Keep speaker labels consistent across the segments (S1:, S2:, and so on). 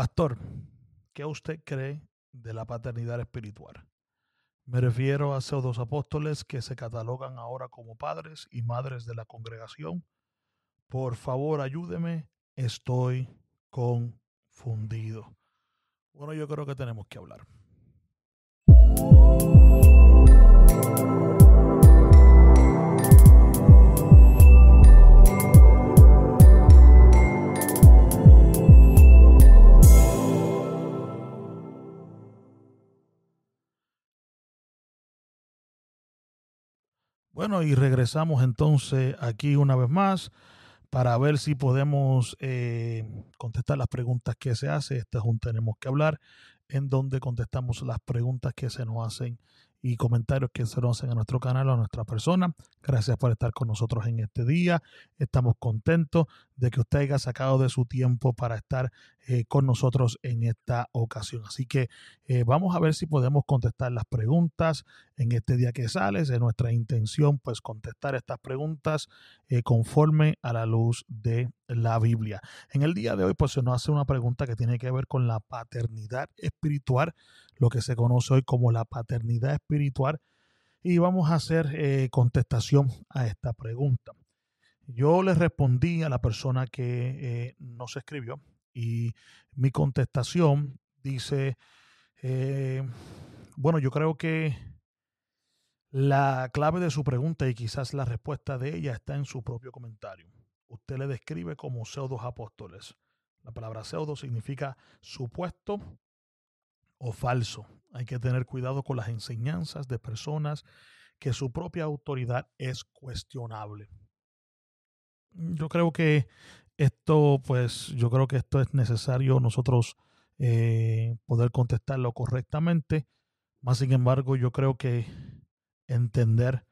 S1: Pastor, ¿qué usted cree de la paternidad espiritual? Me refiero a pseudos apóstoles que se catalogan ahora como padres y madres de la congregación. Por favor, ayúdeme, estoy confundido. Bueno, yo creo que tenemos que hablar. Bueno, y regresamos entonces aquí una vez más para ver si podemos eh, contestar las preguntas que se hacen. Este es un Tenemos que hablar, en donde contestamos las preguntas que se nos hacen y comentarios que se nos hacen a nuestro canal o a nuestra persona. Gracias por estar con nosotros en este día. Estamos contentos de que usted haya sacado de su tiempo para estar eh, con nosotros en esta ocasión. Así que eh, vamos a ver si podemos contestar las preguntas en este día que sale. Es nuestra intención pues contestar estas preguntas eh, conforme a la luz de la Biblia. En el día de hoy pues se nos hace una pregunta que tiene que ver con la paternidad espiritual lo que se conoce hoy como la paternidad espiritual. Y vamos a hacer contestación a esta pregunta. Yo le respondí a la persona que eh, nos escribió y mi contestación dice, eh, bueno, yo creo que la clave de su pregunta y quizás la respuesta de ella está en su propio comentario. Usted le describe como pseudos apóstoles. La palabra pseudo significa supuesto o falso. Hay que tener cuidado con las enseñanzas de personas que su propia autoridad es cuestionable. Yo creo que esto, pues, yo creo que esto es necesario nosotros eh, poder contestarlo correctamente. Más sin embargo, yo creo que entender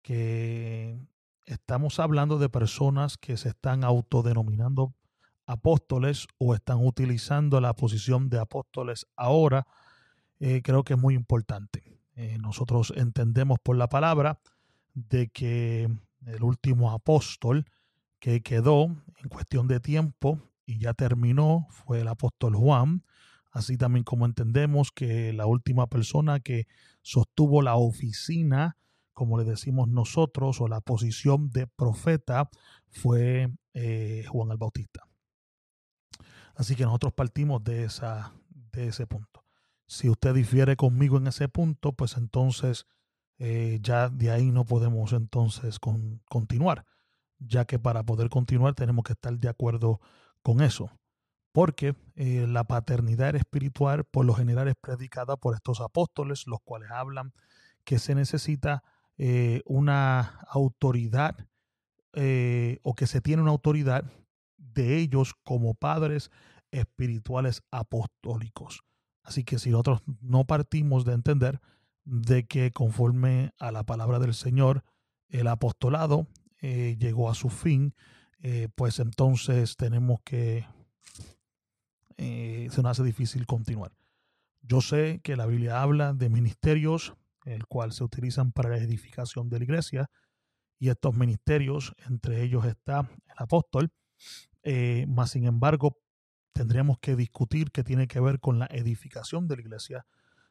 S1: que estamos hablando de personas que se están autodenominando apóstoles o están utilizando la posición de apóstoles ahora, eh, creo que es muy importante. Eh, nosotros entendemos por la palabra de que el último apóstol que quedó en cuestión de tiempo y ya terminó fue el apóstol Juan, así también como entendemos que la última persona que sostuvo la oficina, como le decimos nosotros, o la posición de profeta, fue eh, Juan el Bautista. Así que nosotros partimos de, esa, de ese punto. Si usted difiere conmigo en ese punto, pues entonces eh, ya de ahí no podemos entonces continuar, ya que para poder continuar tenemos que estar de acuerdo con eso. Porque eh, la paternidad espiritual por lo general es predicada por estos apóstoles, los cuales hablan que se necesita eh, una autoridad o que se tiene una autoridad de ellos como padres espirituales apostólicos. Así que si nosotros no partimos de entender de que conforme a la palabra del Señor, el apostolado eh, llegó a su fin, eh, pues entonces tenemos que, eh, se nos hace difícil continuar. Yo sé que la Biblia habla de ministerios, el cual se utilizan para la edificación de la iglesia, y estos ministerios, entre ellos está el apóstol, más sin embargo, tendríamos que discutir qué tiene que ver con la edificación de la iglesia.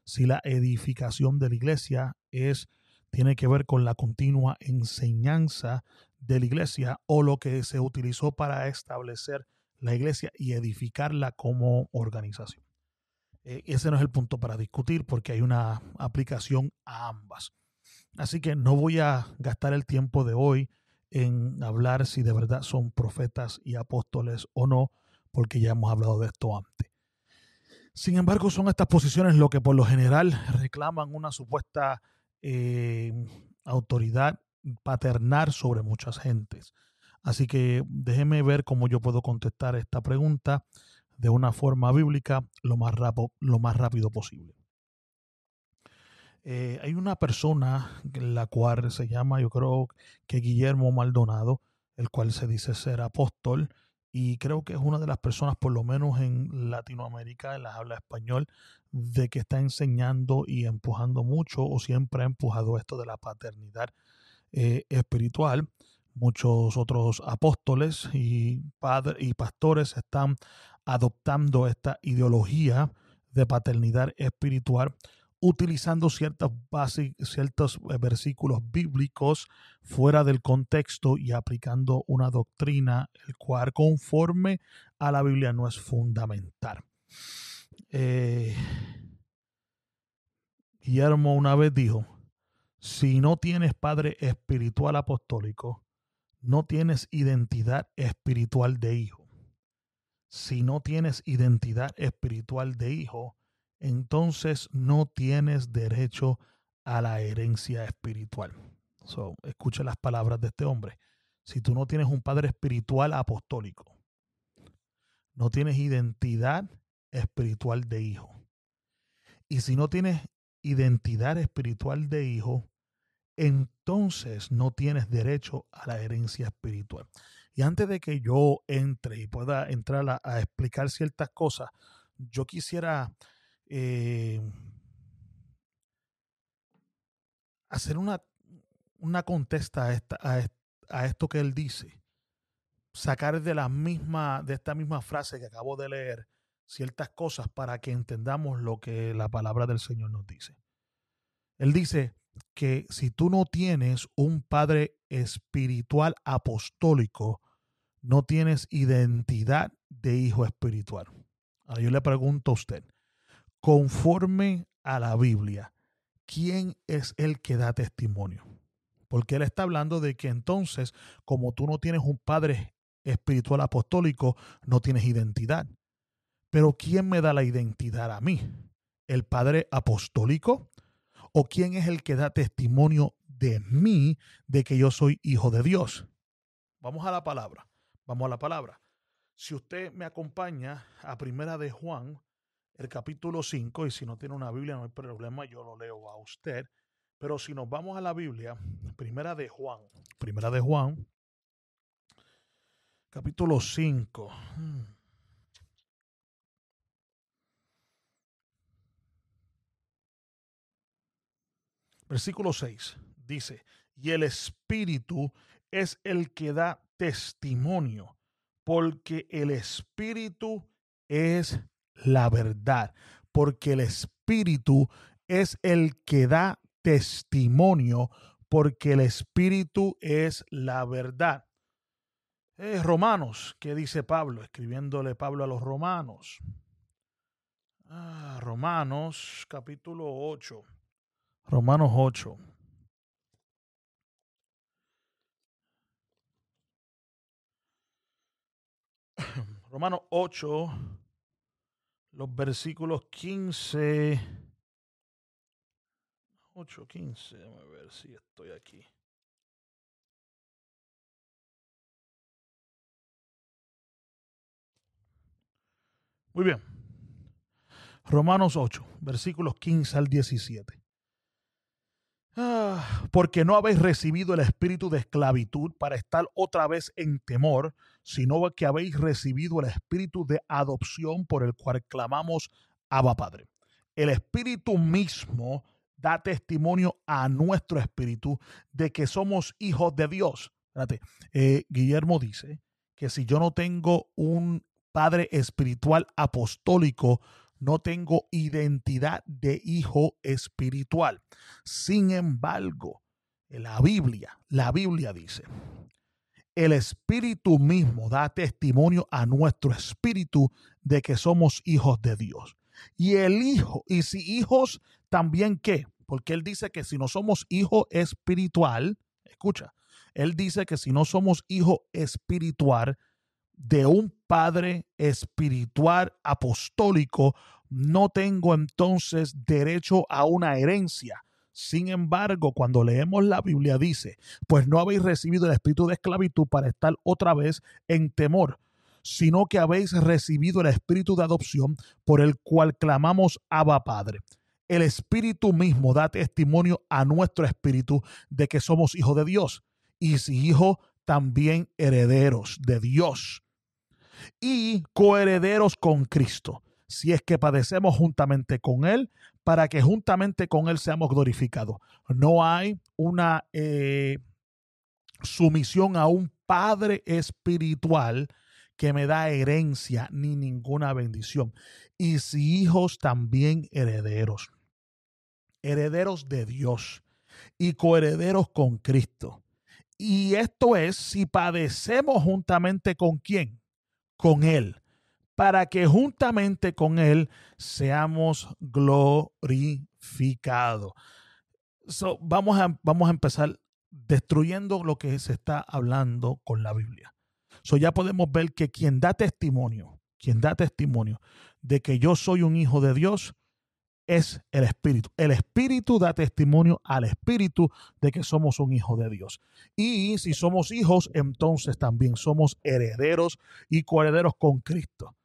S1: Si la edificación de la iglesia es tiene que ver con la continua enseñanza de la iglesia o lo que se utilizó para establecer la iglesia y edificarla como organización. Eh, ese no es el punto para discutir porque hay una aplicación a ambas. Así que no voy a gastar el tiempo de hoy en hablar si de verdad son profetas y apóstoles o no, porque ya hemos hablado de esto antes. Sin embargo, son estas posiciones lo que por lo general reclaman una supuesta eh, autoridad paternal sobre muchas gentes. Así que déjeme ver cómo yo puedo contestar esta pregunta de una forma bíblica lo más, lo más rápido posible. Eh, hay una persona, la cual se llama, yo creo que Guillermo Maldonado, el cual se dice ser apóstol, y creo que es una de las personas, por lo menos en Latinoamérica, en la habla español, de que está enseñando y empujando mucho o siempre ha empujado esto de la paternidad eh, espiritual. Muchos otros apóstoles y, padres y pastores están adoptando esta ideología de paternidad espiritual utilizando ciertas bases, ciertos eh, versículos bíblicos fuera del contexto y aplicando una doctrina el cual conforme a la Biblia no es fundamental. Eh, Guillermo una vez dijo, si no tienes padre espiritual apostólico, no tienes identidad espiritual de hijo. Si no tienes identidad espiritual de hijo, entonces no tienes derecho a la herencia espiritual. So, escucha las palabras de este hombre. Si tú no tienes un padre espiritual apostólico, no tienes identidad espiritual de hijo. Y si no tienes identidad espiritual de hijo, entonces no tienes derecho a la herencia espiritual. Y antes de que yo entre y pueda entrar a, explicar ciertas cosas, yo quisiera eh, hacer una, una contesta a, a, esto que él dice. Sacar de la misma, de esta misma frase que acabo de leer, ciertas cosas para que entendamos lo que la palabra del Señor nos dice. Él dice que si tú no tienes un padre espiritual apostólico, no tienes identidad de hijo espiritual. Ahora yo le pregunto a usted, conforme a la Biblia, ¿quién es el que da testimonio? Porque él está hablando de que entonces, como tú no tienes un padre espiritual apostólico, no tienes identidad. Pero ¿quién me da la identidad a mí? ¿El padre apostólico? ¿O quién es el que da testimonio de mí de que yo soy hijo de Dios? Vamos a la palabra. Vamos a la palabra. Si usted me acompaña a Primera de Juan, el capítulo 5, y si no tiene una Biblia no hay problema, yo lo leo a usted. Pero si nos vamos a la Biblia, primera de Juan, primera de Juan, capítulo 5. Versículo 6 dice, y el Espíritu es el que da testimonio, porque el Espíritu es la verdad, porque el Espíritu es el que da testimonio, porque el Espíritu es la verdad. Romanos, ¿qué dice Pablo? Escribiéndole Pablo a los romanos. Ah, romanos capítulo 8. Romanos 8. Romanos 8, los versículos 15, 8, 15, a ver si estoy aquí. Muy bien. Romanos 8, versículos 15 al 17. Porque no habéis recibido el espíritu de esclavitud para estar otra vez en temor, sino que habéis recibido el espíritu de adopción por el cual clamamos Abba Padre. El espíritu mismo da testimonio a nuestro espíritu de que somos hijos de Dios. Eh, Guillermo dice que si yo no tengo un padre espiritual apostólico, no tengo identidad de hijo espiritual. Sin embargo, la Biblia, la Biblia dice, el Espíritu mismo da testimonio a nuestro espíritu de que somos hijos de Dios. Y el Hijo, y si hijos, también qué? Porque Él dice que si no somos hijo espiritual, escucha, Él dice que si no somos hijo espiritual, de un padre espiritual apostólico, no tengo entonces derecho a una herencia. Sin embargo, cuando leemos la Biblia dice, pues no habéis recibido el espíritu de esclavitud para estar otra vez en temor, sino que habéis recibido el espíritu de adopción por el cual clamamos Abba Padre. El espíritu mismo da testimonio a nuestro espíritu de que somos hijos de Dios y si hijos también herederos de Dios y coherederos con Cristo, si es que padecemos juntamente con Él, para que juntamente con Él seamos glorificados. No hay una eh, sumisión a un Padre espiritual que me da herencia ni ninguna bendición. Y si hijos también herederos, herederos de Dios y coherederos con Cristo. Y esto es si padecemos juntamente con quién? Con Él, para que juntamente con Él seamos glorificados. vamos, a, vamos a empezar destruyendo lo que se está hablando con la Biblia. So ya podemos ver que quien da testimonio, quien da testimonio de que yo soy un hijo de Dios, es el Espíritu. El Espíritu da testimonio al Espíritu de que somos un hijo de Dios. Y si somos hijos, entonces también somos herederos y coherederos con Cristo.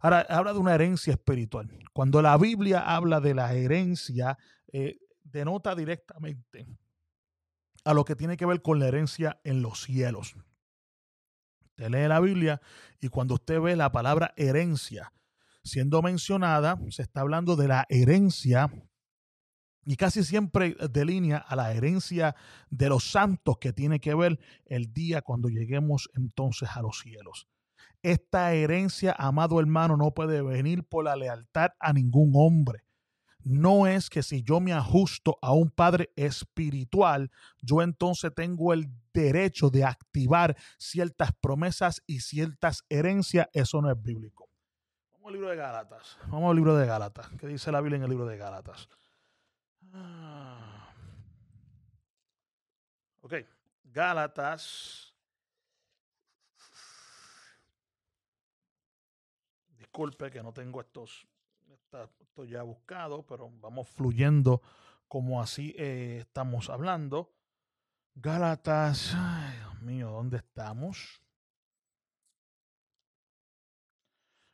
S1: Ahora, habla de una herencia espiritual. Cuando la Biblia habla de la herencia, eh, denota directamente a lo que tiene que ver con la herencia en los cielos. Usted lee la Biblia y cuando usted ve la palabra herencia siendo mencionada, se está hablando de la herencia y casi siempre delinea a la herencia de los santos que tiene que ver el día cuando lleguemos entonces a los cielos. Esta herencia, amado hermano, no puede venir por la lealtad a ningún hombre no es que si yo me ajusto a un padre espiritual, yo entonces tengo el derecho de activar ciertas promesas y ciertas herencias. Eso no es bíblico. Libro de Gálatas. Vamos al libro de Gálatas. ¿Qué dice la Biblia en el libro de Gálatas? Ah. Ok, Gálatas. Disculpe que no tengo estos esto ya buscado, pero vamos fluyendo como así eh, estamos hablando. Gálatas, Dios mío, ¿dónde estamos?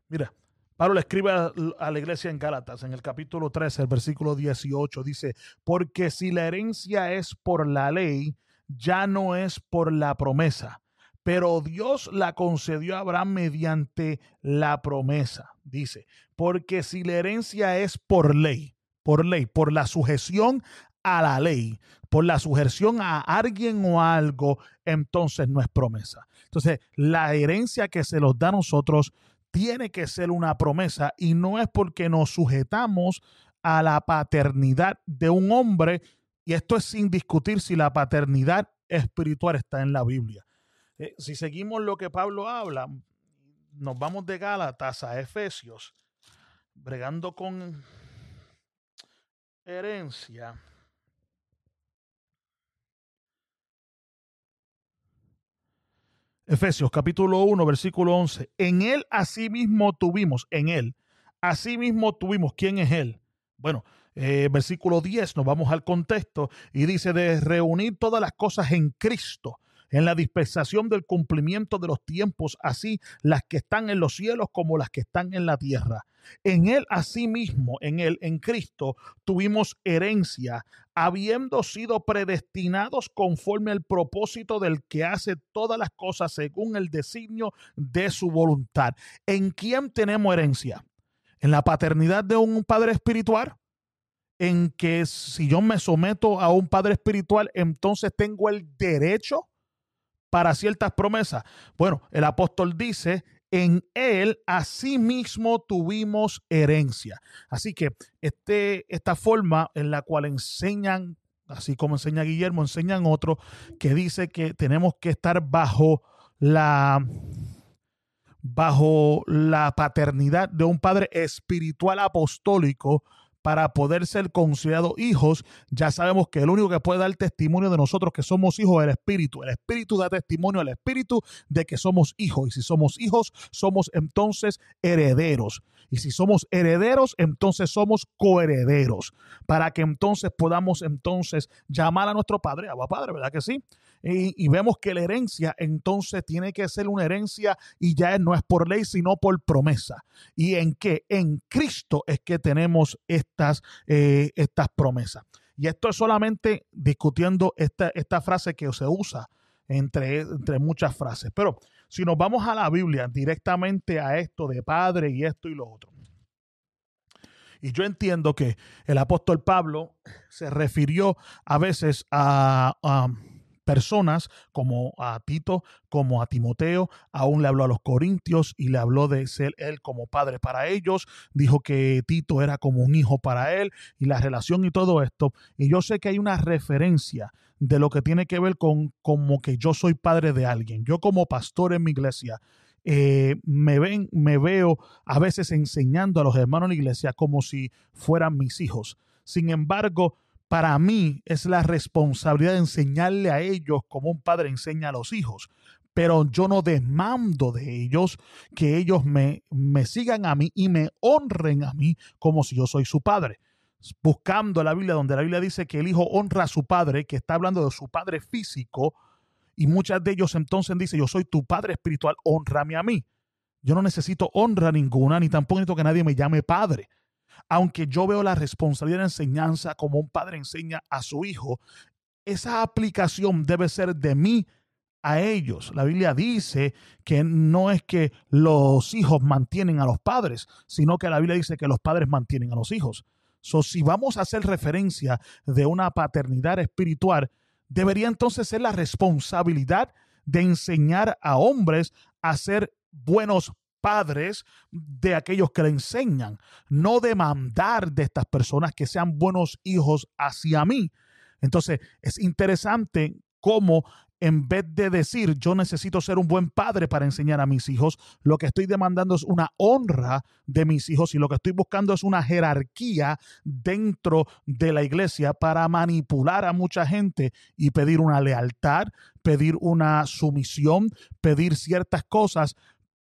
S1: Mira, Pablo le escribe a, la iglesia en Gálatas, en el capítulo 13, el versículo 18, dice, porque si la herencia es por la ley, ya no es por la promesa, pero Dios la concedió a Abraham mediante la promesa, dice, porque si la herencia es por ley, por ley, por la sujeción a la ley, por la sujeción a alguien o a algo, entonces no es promesa. Entonces, la herencia que se nos da a nosotros tiene que ser una promesa y no es porque nos sujetamos a la paternidad de un hombre, y esto es sin discutir si la paternidad espiritual está en la Biblia. Eh, si seguimos lo que Pablo habla, nos vamos de Gálatas a Efesios, bregando con herencia. Efesios capítulo 1, versículo 11. En él asimismo tuvimos, en él, asimismo tuvimos, ¿quién es él? Bueno, eh, versículo 10, nos vamos al contexto y dice de reunir todas las cosas en Cristo en la dispensación del cumplimiento de los tiempos, así las que están en los cielos como las que están en la tierra. En Él asimismo, en Él, en Cristo, tuvimos herencia, habiendo sido predestinados conforme al propósito del que hace todas las cosas según el designio de su voluntad. ¿En quién tenemos herencia? ¿En la paternidad de un padre espiritual? en que si yo me someto a un padre espiritual, entonces tengo el derecho para ciertas promesas. Bueno, el apóstol dice, en él asimismo tuvimos herencia. Así que este, esta forma en la cual enseñan, así como enseña Guillermo, enseñan otro, que dice que tenemos que estar bajo la bajo la paternidad de un padre espiritual apostólico para poder ser considerados hijos, ya sabemos que el único que puede dar testimonio de nosotros que somos hijos es el Espíritu. El Espíritu da testimonio al Espíritu de que somos hijos. Y si somos hijos, somos entonces herederos. Y si somos herederos, entonces somos coherederos. Para que entonces podamos entonces llamar a nuestro Padre, a Padre, ¿verdad que sí? y, vemos que la herencia entonces tiene que ser una herencia y ya no es por ley, sino por promesa. ¿Y en qué? En Cristo es que tenemos estas, eh, estas promesas. Y esto es solamente discutiendo esta, esta frase que se usa entre, entre muchas frases. Pero si nos vamos a la Biblia directamente a esto de padre y esto y lo otro. Y yo entiendo que el apóstol Pablo se refirió a veces a personas como a Tito, como a Timoteo, aún le habló a los corintios y le habló de ser él como padre para ellos, dijo que Tito era como un hijo para él y la relación y todo esto. Y yo sé que hay una referencia de lo que tiene que ver con como que yo soy padre de alguien. Yo como pastor en mi iglesia, eh, me, ven, me veo a veces enseñando a los hermanos en la iglesia como si fueran mis hijos. Sin embargo, para mí es la responsabilidad de enseñarle a ellos como un padre enseña a los hijos. Pero yo no demando de ellos que ellos me, me sigan a mí y me honren a mí como si yo soy su padre buscando la Biblia, donde la Biblia dice que el hijo honra a su padre, que está hablando de su padre físico, y muchas de ellos entonces dicen, yo soy tu padre espiritual, honrame a mí. Yo no necesito honra ninguna, ni tampoco necesito que nadie me llame padre. Aunque yo veo la responsabilidad de enseñanza como un padre enseña a su hijo, esa aplicación debe ser de mí a ellos. La Biblia dice que no es que los hijos mantienen a los padres, sino que la Biblia dice que los padres mantienen a los hijos. So, si vamos a hacer referencia de una paternidad espiritual, debería entonces ser la responsabilidad de enseñar a hombres a ser buenos padres de aquellos que le enseñan, no demandar de estas personas que sean buenos hijos hacia mí. Entonces, es interesante cómo en vez de decir yo necesito ser un buen padre para enseñar a mis hijos, lo que estoy demandando es una honra de mis hijos y lo que estoy buscando es una jerarquía dentro de la iglesia para manipular a mucha gente y pedir una lealtad, pedir una sumisión, pedir ciertas cosas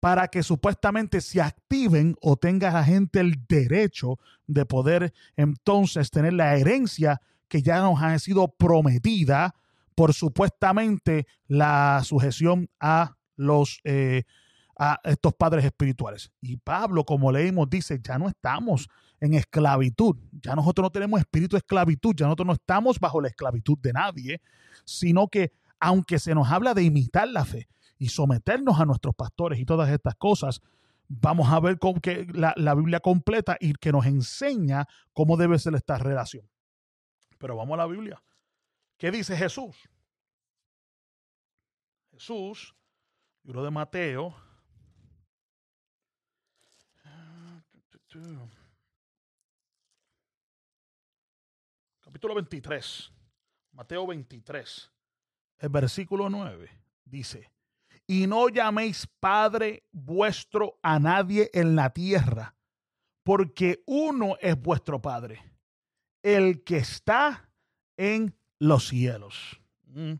S1: para que supuestamente se activen o tenga la gente el derecho de poder entonces tener la herencia que ya nos ha sido prometida por supuestamente la sujeción a los eh, a estos padres espirituales. Y Pablo, como leímos, dice, ya no estamos en esclavitud, ya nosotros no tenemos espíritu de esclavitud, ya nosotros no estamos bajo la esclavitud de nadie, sino que aunque se nos habla de imitar la fe y someternos a nuestros pastores y todas estas cosas, vamos a ver con que la, la Biblia completa y que nos enseña cómo debe ser esta relación. Pero vamos a la Biblia. ¿Qué dice Jesús? Jesús, libro de Mateo. Capítulo 23. Mateo 23. El versículo 9 dice, y no llaméis Padre vuestro a nadie en la tierra, porque uno es vuestro Padre, el que está en los cielos. Mm.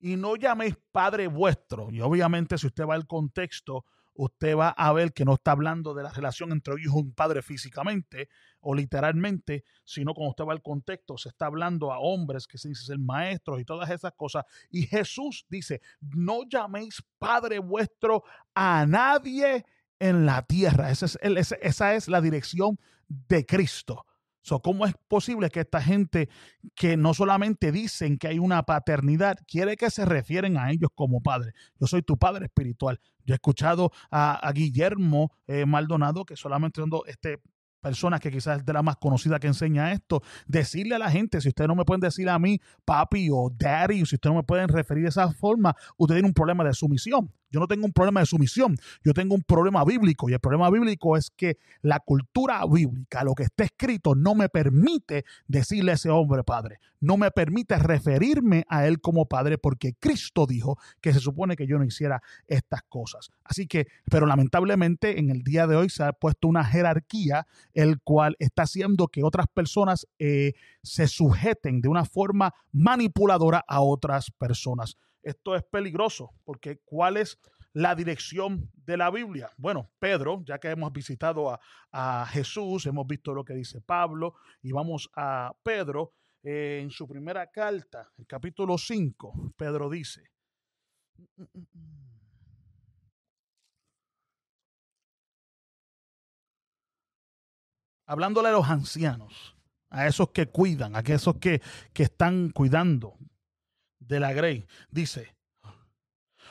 S1: Y no llaméis Padre vuestro. Y obviamente si usted va al contexto, usted va a ver que no está hablando de la relación entre hijo y un padre físicamente o literalmente, sino cuando usted va al contexto, se está hablando a hombres que se dicen ser maestros y todas esas cosas. Y Jesús dice, no llaméis Padre vuestro a nadie en la tierra. Esa es, esa es la dirección de Cristo. ¿Cómo es posible que esta gente que no solamente dicen que hay una paternidad, quiere que se refieren a ellos como padre? Yo soy tu padre espiritual. Yo he escuchado a, Guillermo eh, Maldonado, que solamente siendo este personas que quizás es de la más conocida que enseña esto, decirle a la gente, si ustedes no me pueden decir a mí papi o daddy, o si ustedes no me pueden referir de esa forma, usted tiene un problema de sumisión. Yo no tengo un problema de sumisión, yo tengo un problema bíblico y el problema bíblico es que la cultura bíblica, lo que está escrito, no me permite decirle a ese hombre padre, no me permite referirme a él como padre porque Cristo dijo que se supone que yo no hiciera estas cosas. Así que, pero lamentablemente en el día de hoy se ha puesto una jerarquía el cual está haciendo que otras personas eh, se sujeten de una forma manipuladora a otras personas. Esto es peligroso porque ¿cuál es la dirección de la Biblia? Bueno, Pedro, ya que hemos visitado a, Jesús, hemos visto lo que dice Pablo y vamos a Pedro eh, en su primera carta, el capítulo 5, Pedro dice, hablándole a los ancianos, a esos que cuidan, a esos que, que están cuidando, de la Grey, dice,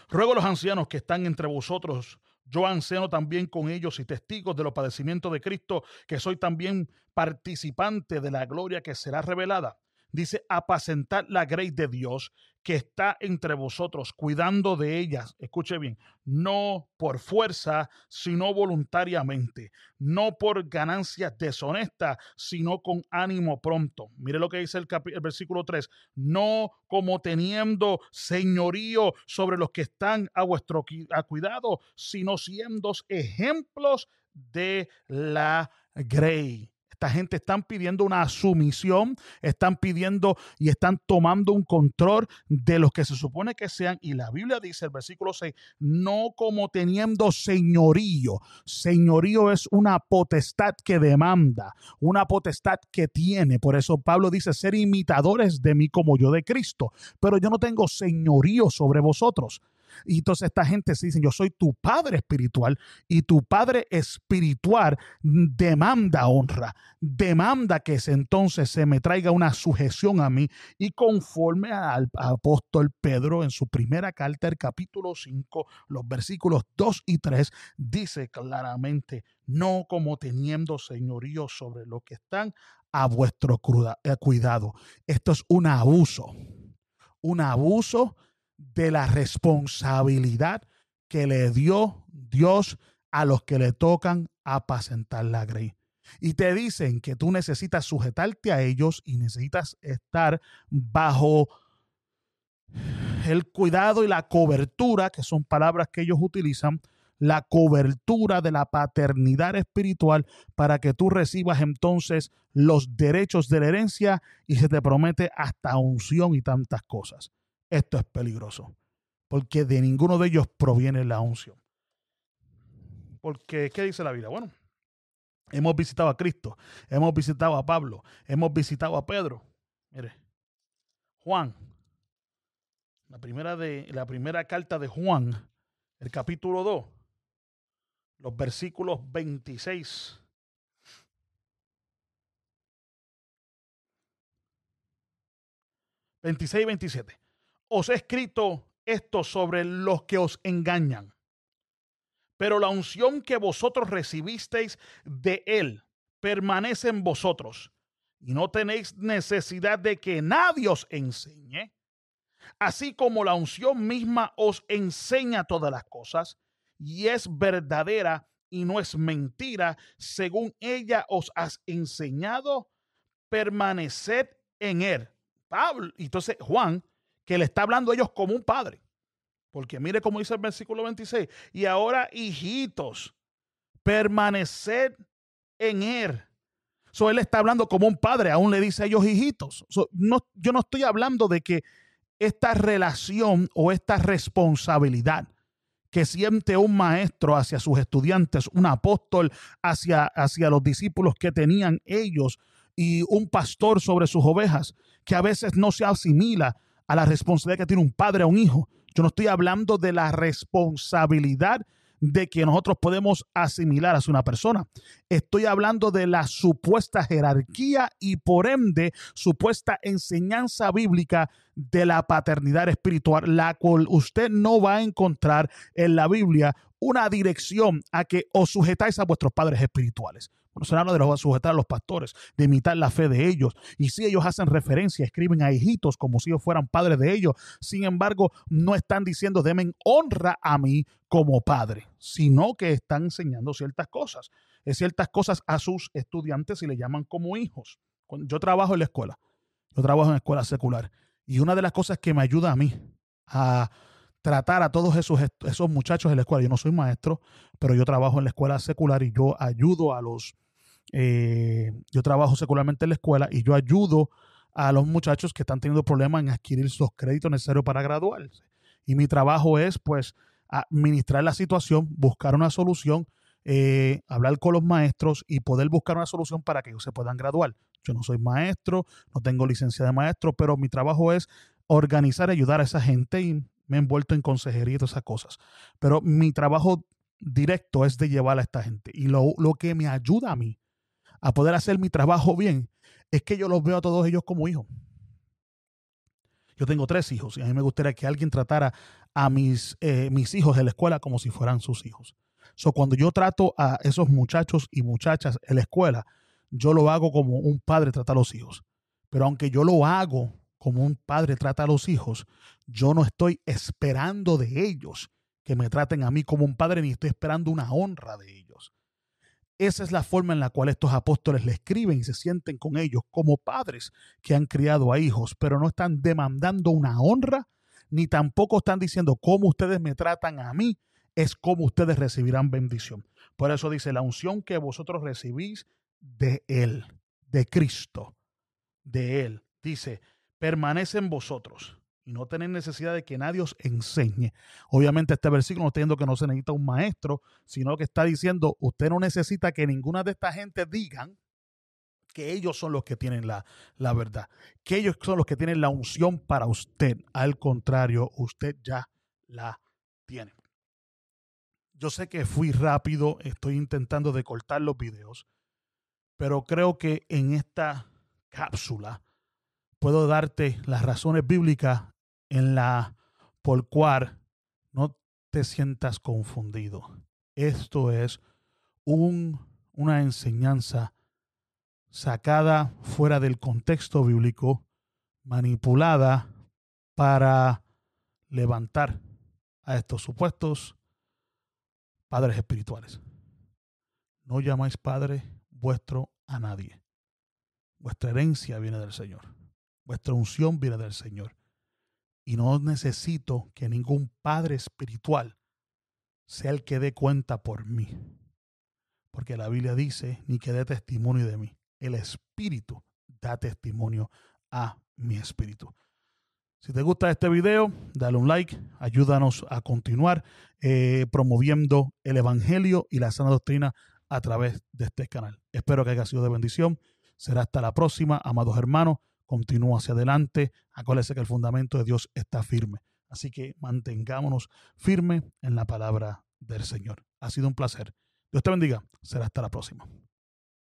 S1: ruego a los ancianos que están entre vosotros, yo anciano también con ellos y testigos de los padecimientos de Cristo, que soy también participante de la gloria que será revelada. Dice, apacentar la grey de Dios que está entre vosotros, cuidando de ellas. Escuche bien, no por fuerza, sino voluntariamente, no por ganancias deshonestas, sino con ánimo pronto. Mire lo que dice el, el versículo 3, no como teniendo señorío sobre los que están a vuestro cuidado, sino siendo ejemplos de la grey. Esta gente están pidiendo una sumisión, están pidiendo y están tomando un control de los que se supone que sean. Y la Biblia dice, el versículo 6, no como teniendo señorío. Señorío es una potestad que demanda, una potestad que tiene. Por eso Pablo dice, ser imitadores de mí como yo de Cristo. Pero yo no tengo señorío sobre vosotros. Y entonces esta gente se dice, yo soy tu padre espiritual y tu padre espiritual demanda honra, demanda que entonces se me traiga una sujeción a mí y conforme al apóstol Pedro en su primera carta, el capítulo 5, los versículos 2 y 3, dice claramente, no como teniendo señorío sobre lo que están a vuestro eh, cuidado. Esto es un abuso, un abuso de la responsabilidad que le dio Dios a los que le tocan apacentar la grey. Y te dicen que tú necesitas sujetarte a ellos y necesitas estar bajo el cuidado y la cobertura, que son palabras que ellos utilizan, la cobertura de la paternidad espiritual para que tú recibas entonces los derechos de la herencia y se te promete hasta unción y tantas cosas esto es peligroso, porque de ninguno de ellos proviene la unción. Porque, ¿qué dice la Biblia? Bueno, hemos visitado a Cristo, hemos visitado a Pablo, hemos visitado a Pedro. Mire, Juan, la primera, de, la primera carta de Juan, el capítulo 2, los versículos 26 26 y 27 os he escrito esto sobre los que os engañan. Pero la unción que vosotros recibisteis de Él permanece en vosotros y no tenéis necesidad de que nadie os enseñe. Así como la unción misma os enseña todas las cosas y es verdadera y no es mentira, según ella os has enseñado, permaneced en Él. Pablo, entonces Juan que le está hablando a ellos como un padre. Porque mire cómo dice el versículo 26. Y ahora, hijitos, permaneced en él. So, él está hablando como un padre, aún le dice a ellos hijitos. no, yo no estoy hablando de que esta relación o esta responsabilidad que siente un maestro hacia sus estudiantes, un apóstol hacia, hacia los discípulos que tenían ellos y un pastor sobre sus ovejas, que a veces no se asimila a la responsabilidad que tiene un padre a un hijo. Yo no estoy hablando de la responsabilidad de que nosotros podemos asimilar a una persona. Estoy hablando de la supuesta jerarquía y por ende supuesta enseñanza bíblica de la paternidad espiritual, la cual usted no va a encontrar en la Biblia una dirección a que os sujetáis a vuestros padres espirituales. Bueno, se habla de los, sujetar a los pastores, de imitar la fe de ellos. Y si ellos hacen referencia, escriben a hijitos como si ellos fueran padres de ellos. Sin embargo, no están diciendo, demen honra a mí como padre, sino que están enseñando ciertas cosas. Ciertas cosas a sus estudiantes y le llaman como hijos. Yo trabajo en la escuela. Yo trabajo en la escuela secular. Y una de las cosas que me ayuda a mí a tratar a todos esos, esos muchachos en la escuela. Yo no soy maestro, pero yo trabajo en la escuela secular y yo ayudo a los, eh, yo trabajo secularmente en la escuela y yo ayudo a los muchachos que están teniendo problemas en adquirir los créditos necesarios para graduarse. Y mi trabajo es, pues, administrar la situación, buscar una solución, eh, hablar con los maestros y poder buscar una solución para que ellos se puedan graduar. Yo no soy maestro, no tengo licencia de maestro, pero mi trabajo es organizar ayudar a esa gente y me he envuelto en consejería y todas esas cosas. Pero mi trabajo directo es de llevar a esta gente. Y lo, que me ayuda a mí a poder hacer mi trabajo bien es que yo los veo a todos ellos como hijos. Yo tengo tres hijos y a mí me gustaría que alguien tratara a mis, eh, mis hijos en la escuela como si fueran sus hijos. So, cuando yo trato a esos muchachos y muchachas en la escuela, yo lo hago como un padre trata a los hijos. Pero aunque yo lo hago como un padre trata a los hijos, yo no estoy esperando de ellos que me traten a mí como un padre, ni estoy esperando una honra de ellos. Esa es la forma en la cual estos apóstoles le escriben y se sienten con ellos como padres que han criado a hijos, pero no están demandando una honra, ni tampoco están diciendo cómo ustedes me tratan a mí, es como ustedes recibirán bendición. Por eso dice, la unción que vosotros recibís de Él, de Cristo, de Él. Dice, permanece en vosotros y no tenéis necesidad de que nadie os enseñe. Obviamente este versículo no está diciendo que no se necesita un maestro, sino que está diciendo, usted no necesita que ninguna de estas gente digan que ellos son los que tienen la, la verdad, que ellos son los que tienen la unción para usted. Al contrario, usted ya la tiene. Yo sé que fui rápido, estoy intentando de cortar los videos, pero creo que en esta cápsula puedo darte las razones bíblicas en la por cual no te sientas confundido. Esto es un, una enseñanza sacada fuera del contexto bíblico, manipulada para levantar a estos supuestos padres espirituales. No llamáis padre vuestro a nadie. Vuestra herencia viene del Señor. Vuestra unción viene del Señor. Y no necesito que ningún padre espiritual sea el que dé cuenta por mí. Porque la Biblia dice, ni que dé testimonio de mí. El Espíritu da testimonio a mi espíritu. Si te gusta este video, dale un like, ayúdanos a continuar eh, promoviendo el Evangelio y la sana doctrina a través de este canal. Espero que haya sido de bendición. Será hasta la próxima, amados hermanos continúa hacia adelante. Acuérdese que el fundamento de Dios está firme. Así que mantengámonos firmes en la palabra del Señor. Ha sido un placer. Dios te bendiga. Será hasta la próxima.